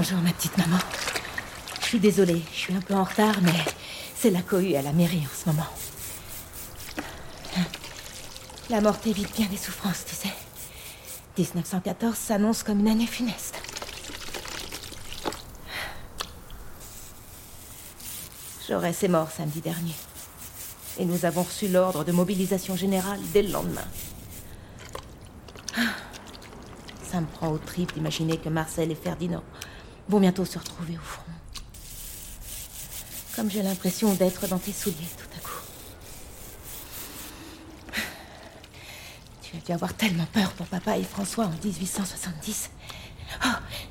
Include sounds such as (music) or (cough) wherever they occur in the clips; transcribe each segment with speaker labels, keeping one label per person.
Speaker 1: Bonjour, ma petite maman. Je suis désolée, je suis un peu en retard, mais c'est la cohue à la mairie en ce moment. La mort évite bien des souffrances, tu sais. 1914 s'annonce comme une année funeste. Jaurès est mort samedi dernier. Et nous avons reçu l'ordre de mobilisation générale dès le lendemain. Ça me prend au trip d'imaginer que Marcel et Ferdinand vont bientôt se retrouver au front. Comme j'ai l'impression d'être dans tes souliers tout à coup. Tu as dû avoir tellement peur pour papa et François en 1870. Oh,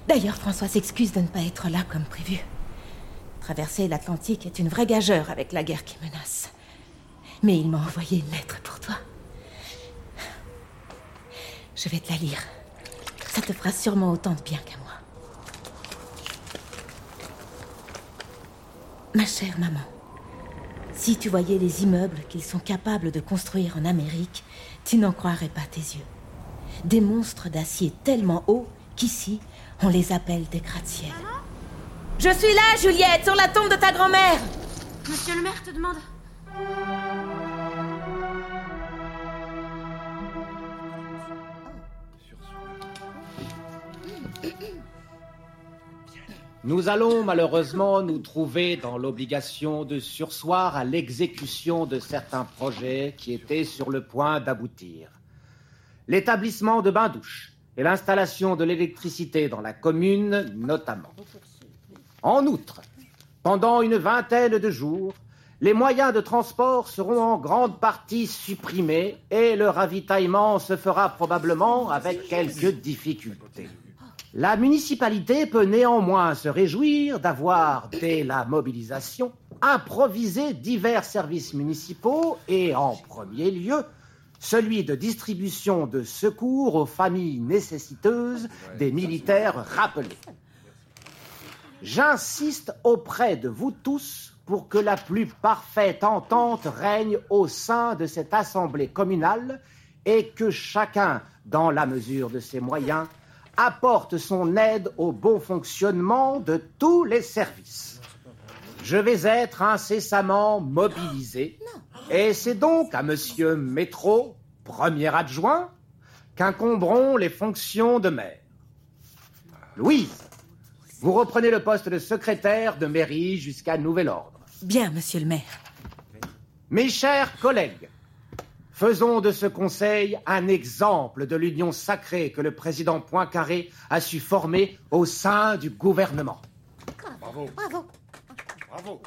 Speaker 1: d'ailleurs, François s'excuse de ne pas être là comme prévu. Traverser l'Atlantique est une vraie gageure avec la guerre qui menace. Mais il m'a envoyé une lettre pour toi. Je vais te la lire. Ça te fera sûrement autant de bien qu'à moi. Ma chère maman, si tu voyais les immeubles qu'ils sont capables de construire en Amérique, tu n'en croirais pas tes yeux. Des monstres d'acier tellement hauts qu'ici, on les appelle des gratte-ciel. Je suis là, Juliette, sur la tombe de ta grand-mère
Speaker 2: Monsieur le maire te demande.
Speaker 3: Nous allons malheureusement nous trouver dans l'obligation de sursoir à l'exécution de certains projets qui étaient sur le point d'aboutir. L'établissement de bains-douches et l'installation de l'électricité dans la commune notamment. En outre, pendant une vingtaine de jours, les moyens de transport seront en grande partie supprimés et le ravitaillement se fera probablement avec quelques difficultés. La municipalité peut néanmoins se réjouir d'avoir, dès la mobilisation, improvisé divers services municipaux et, en premier lieu, celui de distribution de secours aux familles nécessiteuses des militaires rappelés. J'insiste auprès de vous tous pour que la plus parfaite entente règne au sein de cette assemblée communale et que chacun, dans la mesure de ses moyens, apporte son aide au bon fonctionnement de tous les services. Je vais être incessamment mobilisé et c'est donc à Monsieur Métro, premier adjoint, qu'incomberont les fonctions de maire. Louise, vous reprenez le poste de secrétaire de mairie jusqu'à nouvel ordre.
Speaker 1: Bien, monsieur le maire.
Speaker 3: Mes chers collègues, faisons de ce conseil un exemple de l'union sacrée que le président Poincaré a su former au sein du gouvernement.
Speaker 4: Bravo.
Speaker 2: Bravo.
Speaker 4: Bravo.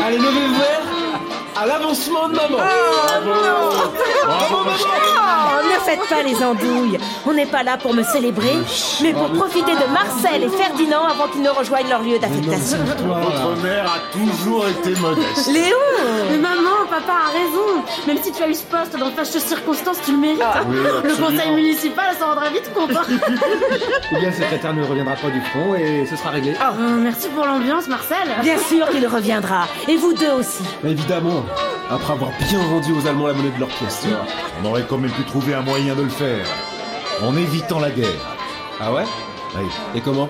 Speaker 5: Allez, levez le verre à l'avancement de maman.
Speaker 4: Bravo, ma chérie.
Speaker 1: Oh, ne faites pas les andouilles. On n'est pas là pour me célébrer, mais pour profiter de Marcel et Ferdinand avant qu'ils ne rejoignent leur lieu d'affectation.
Speaker 4: Votre mère a toujours été modeste.
Speaker 1: Léon
Speaker 2: Mais maman, papa a raison. Même si tu as eu ce poste dans de fâcheuses circonstances, tu le mérites.
Speaker 4: Oui,
Speaker 2: le conseil municipal s'en rendra vite compte. hein.
Speaker 5: Ou bien le secrétaire (laughs) ne reviendra pas du front et ce sera réglé.
Speaker 2: Euh, merci pour l'ambiance, Marcel.
Speaker 1: Bien sûr qu'il reviendra. Et vous deux aussi.
Speaker 6: Évidemment, après avoir bien vendu aux Allemands la monnaie de leur pièce.
Speaker 4: On aurait quand même pu trouver un moyen de le faire. En évitant la guerre.
Speaker 6: Ah ouais
Speaker 4: Oui.
Speaker 6: Et comment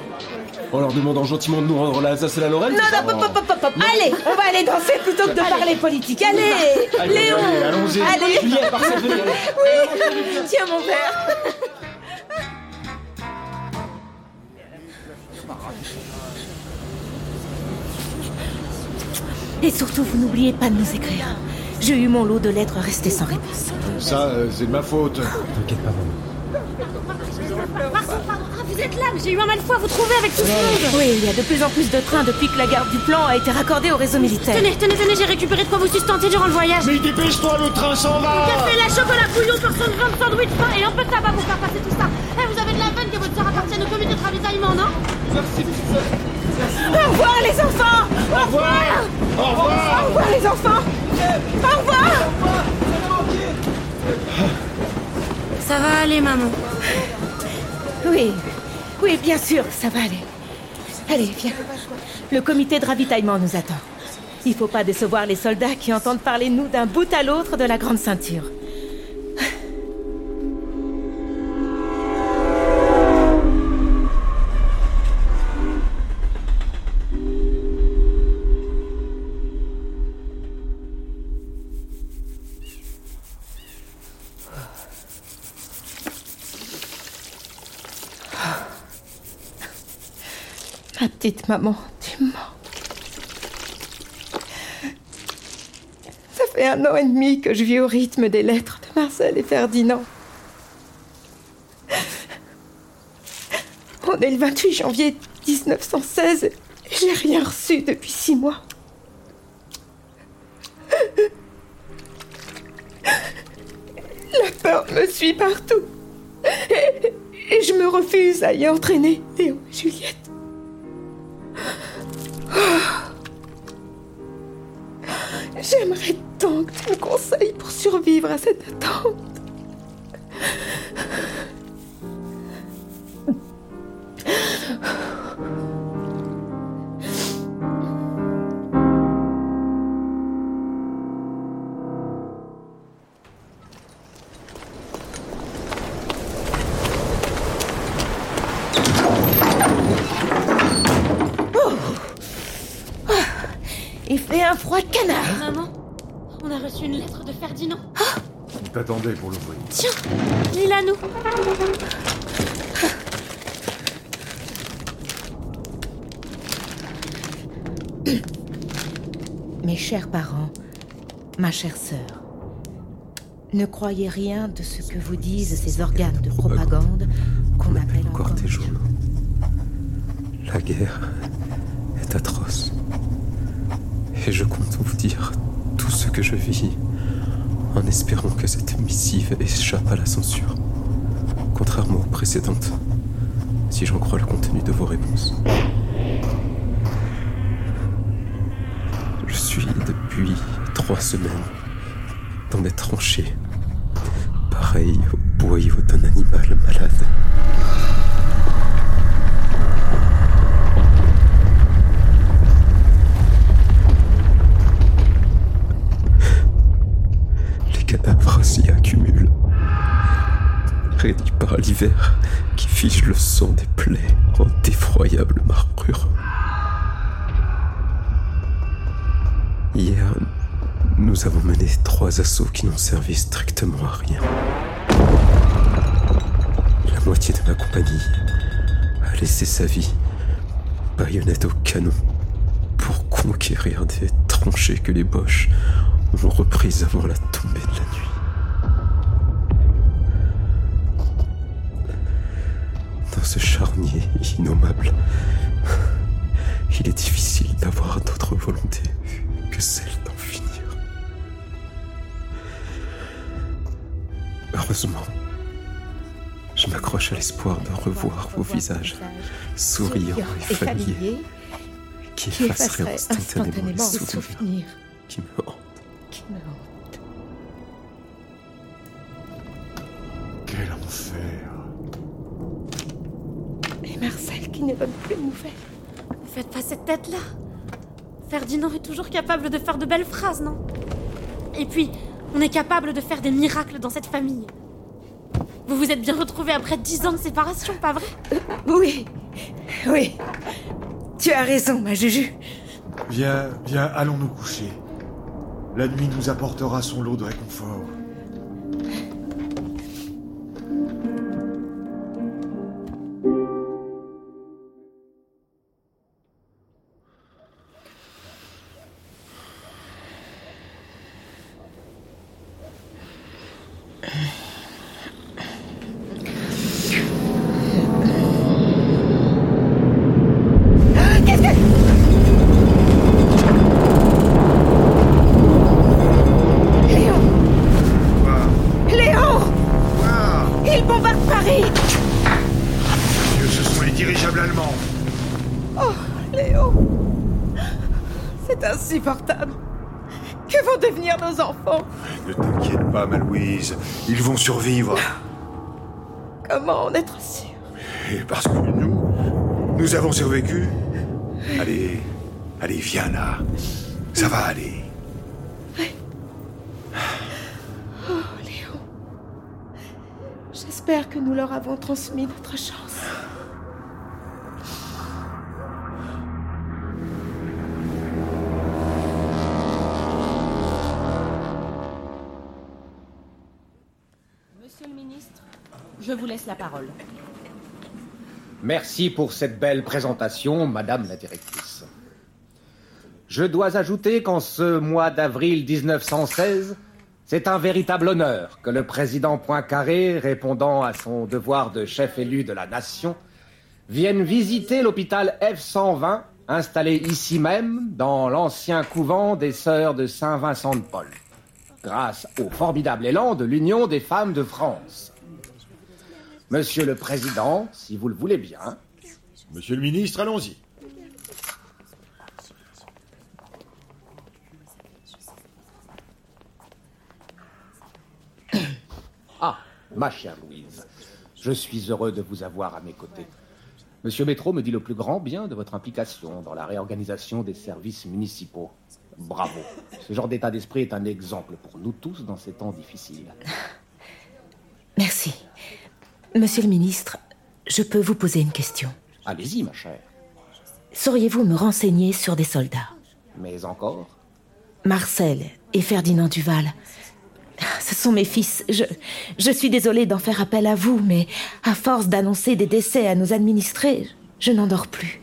Speaker 6: En leur demandant gentiment de nous rendre l'Alsace et la Lorraine
Speaker 1: Non, non, pop, pop, pop, pop. Allez, on va aller danser plutôt que de parler politique. Allez,
Speaker 6: Allez,
Speaker 1: Léon
Speaker 4: allez, allons-y.
Speaker 1: Allez
Speaker 6: Juliette, allez. (laughs)
Speaker 1: Oui Tiens mon verre Et surtout, vous n'oubliez pas de nous écrire. J'ai eu mon lot de lettres restées sans réponse.
Speaker 4: Ça, euh, c'est de ma faute.
Speaker 6: T'inquiète pas, maman.
Speaker 2: Pardon, pardon. Ah, vous êtes là, mais j'ai eu un mal fou à vous trouver avec tout ce monde.
Speaker 1: Oui, il y a de plus en plus de trains depuis que la garde du plan a été raccordée au réseau militaire.
Speaker 2: Tenez, tenez, tenez, j'ai récupéré de quoi vous sustenter durant le voyage.
Speaker 4: Mais dépêche-toi, le train s'en va.
Speaker 2: Café, la chocolat, bouillon, portion de viande, sandwich, pain et un peu de tabac pour faire passer tout ça. Eh, vous avez de la veine que votre soeur appartienne au comité de ravitaillement, non?
Speaker 1: Au revoir les enfants!
Speaker 4: Au revoir. Au
Speaker 1: Au
Speaker 4: revoir.
Speaker 1: Revoir les enfants! Au revoir
Speaker 2: Ça va aller, maman.
Speaker 1: Oui, oui, bien sûr, ça va aller. Allez, viens. Le comité de ravitaillement nous attend. Il faut pas décevoir les soldats qui entendent parler nous d'un bout à l'autre de la grande ceinture. Petite maman, tu me manques. Ça fait un an et demi que je vis au rythme des lettres de Marcel et Ferdinand. On est le 28 janvier 1916 et j'ai rien reçu depuis six mois. La peur me suit partout. Et, je me refuse à y entraîner Léo et Juliette. J'aimerais tant que tu me conseilles pour survivre à cette attente. Un froid de canard.
Speaker 2: Maman, on a reçu une lettre de Ferdinand.
Speaker 4: On t'attendait pour l'ouvrir.
Speaker 2: Tiens, lis-la nous. (coughs)
Speaker 1: Mes chers parents, ma chère sœur, ne croyez rien de ce que vous disent ces organes de propagande qu'on appelle
Speaker 6: encore journaux. La guerre est atroce. Et je compte vous dire tout ce que je vis en espérant que cette missive échappe à la censure. Contrairement aux précédentes, si j'en crois le contenu de vos réponses. Je suis depuis trois semaines dans des tranchées, pareil au boyau d'un animal malade. Réduits par l'hiver qui fige le sang des plaies en d'effroyables marbrures. Hier, nous avons mené trois assauts qui n'ont servi strictement à rien. La moitié de ma compagnie a laissé sa vie, baïonnette au canon, pour conquérir des tranchées que les Boches ont reprises avant la tombée de la nuit. Ce charnier innommable, il est difficile d'avoir d'autre volonté que celle d'en finir. Heureusement, je m'accroche à l'espoir de revoir vos visages souriants et familiers qui effaceraient
Speaker 1: effacerait
Speaker 6: instantanément les souvenirs
Speaker 1: souvenirs
Speaker 6: qui me hantent.
Speaker 1: qui me hantent.
Speaker 4: Quel enfer.
Speaker 1: Et Marcel qui ne donne plus de nouvelles.
Speaker 2: Ne faites pas cette tête-là. Ferdinand est toujours capable de faire de belles phrases, non? Et puis, on est capable de faire des miracles dans cette famille. Vous vous êtes bien retrouvés après dix ans de séparation, pas vrai?
Speaker 1: Oui, oui. Tu as raison, ma Juju.
Speaker 4: Viens, viens, allons nous coucher. La nuit nous apportera son lot de réconfort.
Speaker 1: Insupportable Que vont devenir nos enfants?
Speaker 4: Ne t'inquiète pas, ma Louise. Ils vont survivre.
Speaker 1: Comment en être sûr?
Speaker 4: Et parce que nous, nous avons survécu. Allez, allez, viens là. Ça va aller.
Speaker 1: Oh, Léon. J'espère que nous leur avons transmis notre chance.
Speaker 7: Je vous laisse la parole.
Speaker 3: Merci pour cette belle présentation, Madame la directrice. Je dois ajouter qu'en ce mois d'avril 1916, c'est un véritable honneur que le président Poincaré, répondant à son devoir de chef élu de la nation, vienne visiter l'hôpital F-120, installé ici même, dans l'ancien couvent des sœurs de Saint-Vincent de Paul, grâce au formidable élan de l'Union des femmes de France. Monsieur le Président, si vous le voulez bien,
Speaker 4: Monsieur le ministre, allons-y. (coughs)
Speaker 3: Ah, ma chère Louise, je suis heureux de vous avoir à mes côtés. Monsieur Métro me dit le plus grand bien de votre implication dans la réorganisation des services municipaux. Bravo. Ce genre d'état d'esprit est un exemple pour nous tous dans ces temps difficiles. (laughs)
Speaker 1: Monsieur le ministre, je peux vous poser une question.
Speaker 3: Allez-y, ma chère.
Speaker 1: Sauriez-vous me renseigner sur des soldats?
Speaker 3: Mais encore?
Speaker 1: Marcel et Ferdinand Duval. Ce sont mes fils. Je, je suis désolée d'en faire appel à vous, mais à force d'annoncer des décès à nos administrés, je n'en dors plus.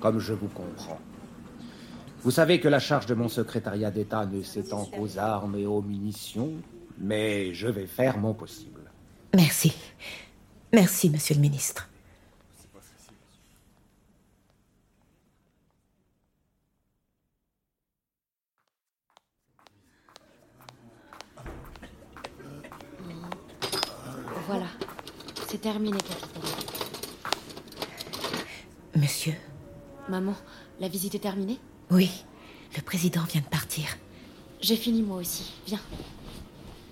Speaker 3: Comme je vous comprends. Vous savez que la charge de mon secrétariat d'État ne s'étend qu'aux armes et aux munitions, mais je vais faire mon possible.
Speaker 1: Merci. Merci, monsieur le ministre.
Speaker 2: Voilà. C'est terminé, capitaine.
Speaker 1: Monsieur
Speaker 2: Maman, la visite est terminée?
Speaker 1: Oui, le président vient de partir.
Speaker 2: J'ai fini moi aussi. Viens.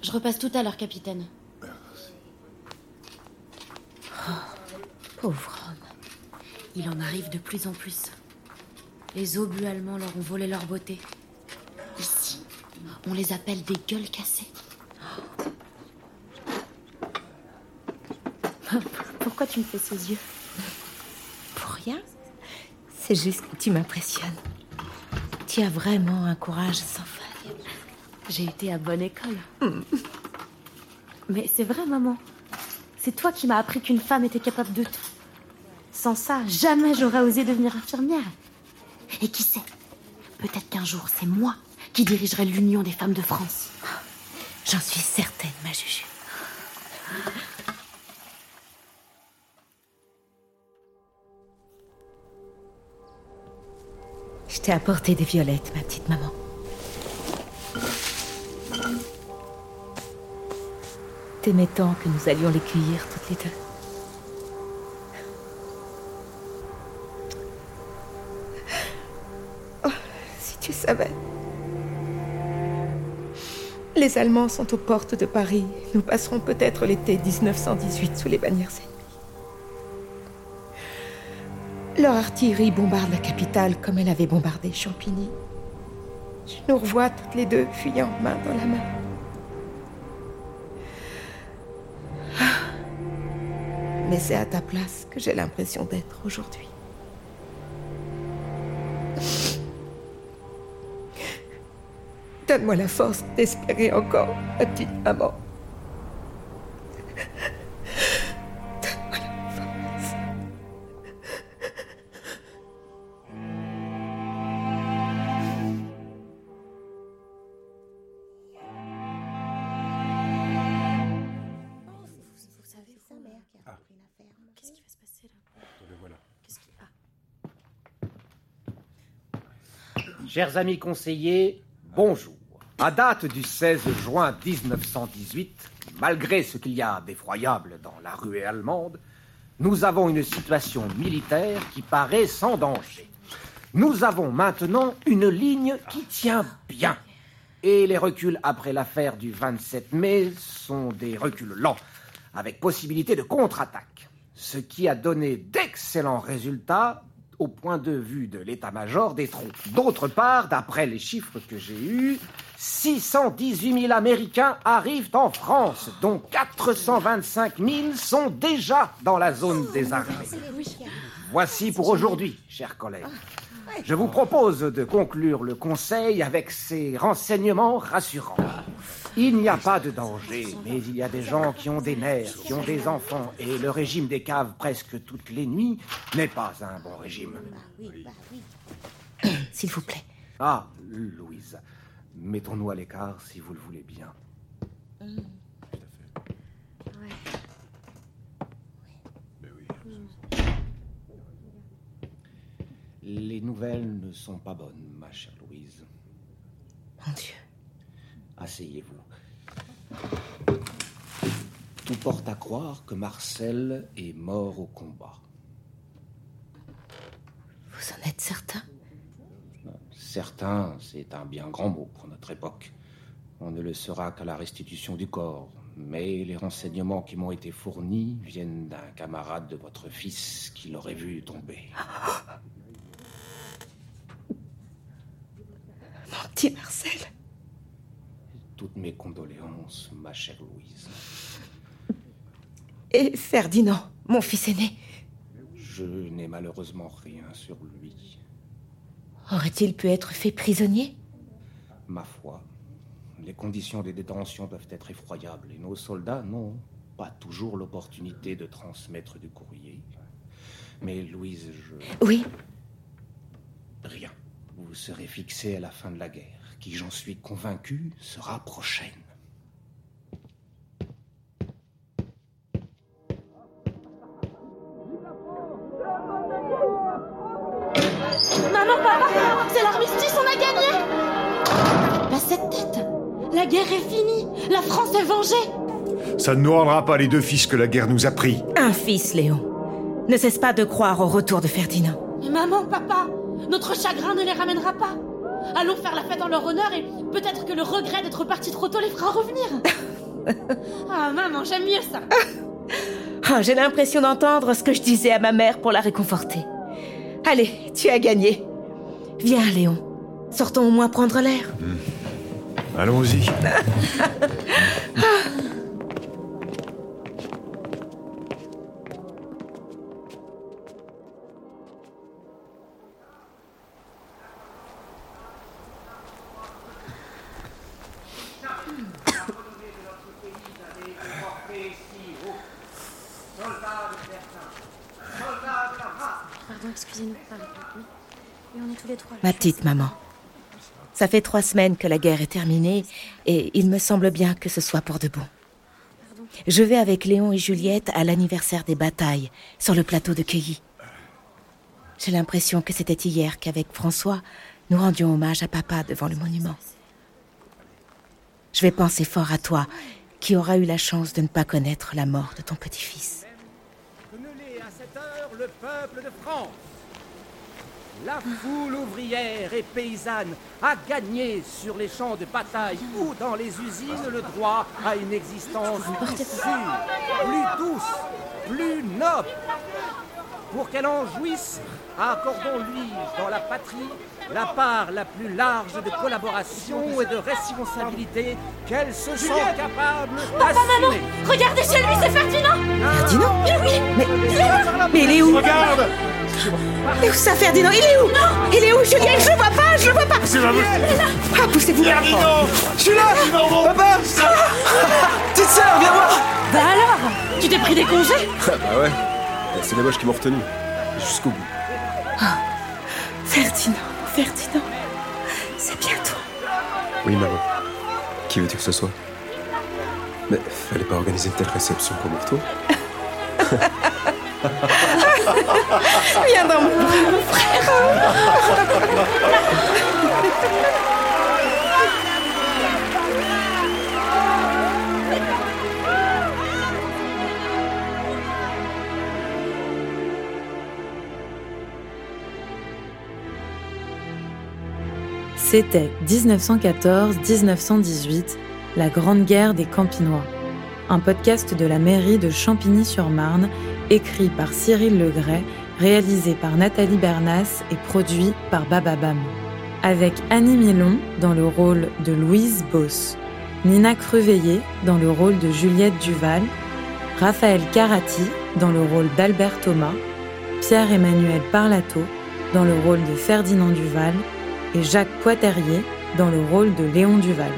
Speaker 2: Je repasse tout à l'heure, capitaine.
Speaker 1: Pauvre homme.
Speaker 2: Il en arrive de plus en plus. Les obus allemands leur ont volé leur beauté. Ici, on les appelle des gueules cassées. (laughs) Pourquoi tu me fais ces yeux
Speaker 1: Pour rien C'est juste que tu m'impressionnes. Tu as vraiment un courage sans faille.
Speaker 2: J'ai été à bonne école. Mais c'est vrai, maman. C'est toi qui m'as appris qu'une femme était capable de tout. Sans ça, jamais j'aurais osé devenir infirmière. Et qui sait Peut-être qu'un jour, c'est moi qui dirigerai l'Union des femmes de France.
Speaker 1: J'en suis certaine, ma Juju. Je t'ai apporté des violettes, ma petite maman. Tant que nous allions les cueillir toutes les deux. Oh, si tu savais. Les Allemands sont aux portes de Paris. Nous passerons peut-être l'été 1918 sous les bannières ennemies. Leur artillerie bombarde la capitale comme elle avait bombardé Champigny. Je nous revois toutes les deux fuyant main dans la main. Mais c'est à ta place que j'ai l'impression d'être aujourd'hui. Donne-moi la force d'espérer encore, ma petite maman.
Speaker 3: Chers amis conseillers, bonjour. À date du 16 juin 1918, malgré ce qu'il y a d'effroyable dans la ruée allemande, nous avons une situation militaire qui paraît sans danger. Nous avons maintenant une ligne qui tient bien. Et les reculs après l'affaire du 27 mai sont des reculs lents, avec possibilité de contre-attaque. Ce qui a donné d'excellents résultats au point de vue de l'état-major des troupes. D'autre part, d'après les chiffres que j'ai eus, 618 000 Américains arrivent en France, dont 425 000 sont déjà dans la zone des armées. Voici pour aujourd'hui, chers collègues. Je vous propose de conclure le conseil avec ces renseignements rassurants. Il n'y a pas de danger, mais il y a des gens qui ont des mères, qui ont des enfants, et le régime des caves presque toutes les nuits n'est pas un bon régime. (coughs)
Speaker 1: S'il vous plaît.
Speaker 3: Ah, Louise, mettons-nous à l'écart si vous le voulez bien. Les nouvelles ne sont pas bonnes, ma chère Louise.
Speaker 1: Mon Dieu.
Speaker 3: Asseyez-vous. Tout porte à croire que Marcel est mort au combat.
Speaker 1: Vous en êtes certain?
Speaker 3: Certain, c'est un bien grand mot pour notre époque. On ne le saura qu'à la restitution du corps. Mais les renseignements qui m'ont été fournis viennent d'un camarade de votre fils qui l'aurait vu tomber. (gasps)
Speaker 1: Mon petit Marcel.
Speaker 3: Toutes mes condoléances, ma chère Louise.
Speaker 1: Et Ferdinand, mon fils aîné
Speaker 3: Je n'ai malheureusement rien sur lui.
Speaker 1: Aurait-il pu être fait prisonnier?
Speaker 3: Ma foi, les conditions de détention doivent être effroyables et nos soldats n'ont pas toujours l'opportunité de transmettre du courrier. Mais Louise, je...
Speaker 1: Oui,
Speaker 3: Rien. Vous serez fixé à la fin de la guerre, qui, j'en suis convaincu, sera prochaine.
Speaker 2: Maman, papa, c'est l'armistice, on a gagné Bah cette tête La guerre est finie La France est vengée
Speaker 4: Ça ne nous rendra pas les deux fils que la guerre nous a pris.
Speaker 1: un fils, Léon. Ne cesse pas de croire au retour de Ferdinand.
Speaker 2: Mais maman, papa, notre chagrin ne les ramènera pas Allons faire la fête en leur honneur et peut-être que le regret d'être parti trop tôt les fera revenir (laughs) Ah maman, j'aime mieux ça
Speaker 1: Ah, J'ai l'impression d'entendre ce que je disais à ma mère pour la réconforter. Allez, tu as gagné. Viens, Léon. Sortons au moins prendre l'air.
Speaker 4: Allons-y. (laughs)
Speaker 1: Ma petite maman. Ça fait trois semaines que la guerre est terminée et il me semble bien que ce soit pour de bon. Je vais avec Léon et Juliette à l'anniversaire des batailles sur le plateau de Cueilly. J'ai l'impression que c'était hier qu'avec François, nous rendions hommage à papa devant le monument. Je vais penser fort à toi, qui auras eu la chance de ne pas connaître la mort de ton petit-fils.
Speaker 3: À cette heure le peuple de France. La foule ouvrière et paysanne a gagné sur les champs de bataille ou dans les usines le droit à une existence plus sûre, plus douce, plus noble. Pour qu'elle en jouisse, accordons-lui dans la patrie la part la plus large de collaboration et de responsabilité qu'elle se sent capable d'assumer.
Speaker 2: Regardez chez lui, c'est Ferdinand.
Speaker 1: Ferdinand
Speaker 2: Mais oui
Speaker 1: Mais, mais il est où
Speaker 4: Regarde
Speaker 1: Il est où ça, Ferdinand? Il est où? Il est où, Juliette Je le vois pas, je le vois pas.
Speaker 4: C'est pas
Speaker 1: Ah, poussez-vous.
Speaker 4: Ferdinand.
Speaker 5: Je suis là. Papa. Petite sœur, viens voir.
Speaker 2: Bah alors Tu t'es pris des congés?
Speaker 6: Ah bah ouais, c'est les moches qui m'ont retenu. Jusqu'au bout.
Speaker 1: Ferdinand, Ferdinand, c'est bien toi.
Speaker 6: Oui, maman. Qui veux-tu que ce soit? Mais fallait pas organiser une telle réception pour mon retour. (laughs) (laughs)
Speaker 1: Viens dans mon frère.
Speaker 8: C'était 1914-1918, la Grande Guerre des Campinois, un podcast de la mairie de Champigny-sur-Marne, écrit par Cyril Legray, réalisé par Nathalie Bernas et produit par Bababam. Avec Annie Milon dans le rôle de Louise Boss, Nina Creveillé dans le rôle de Juliette Duval, Raphaël Carati dans le rôle d'Albert Thomas, Pierre-Emmanuel Parlato dans le rôle de Ferdinand Duval et Jacques Poiterier dans le rôle de Léon Duval.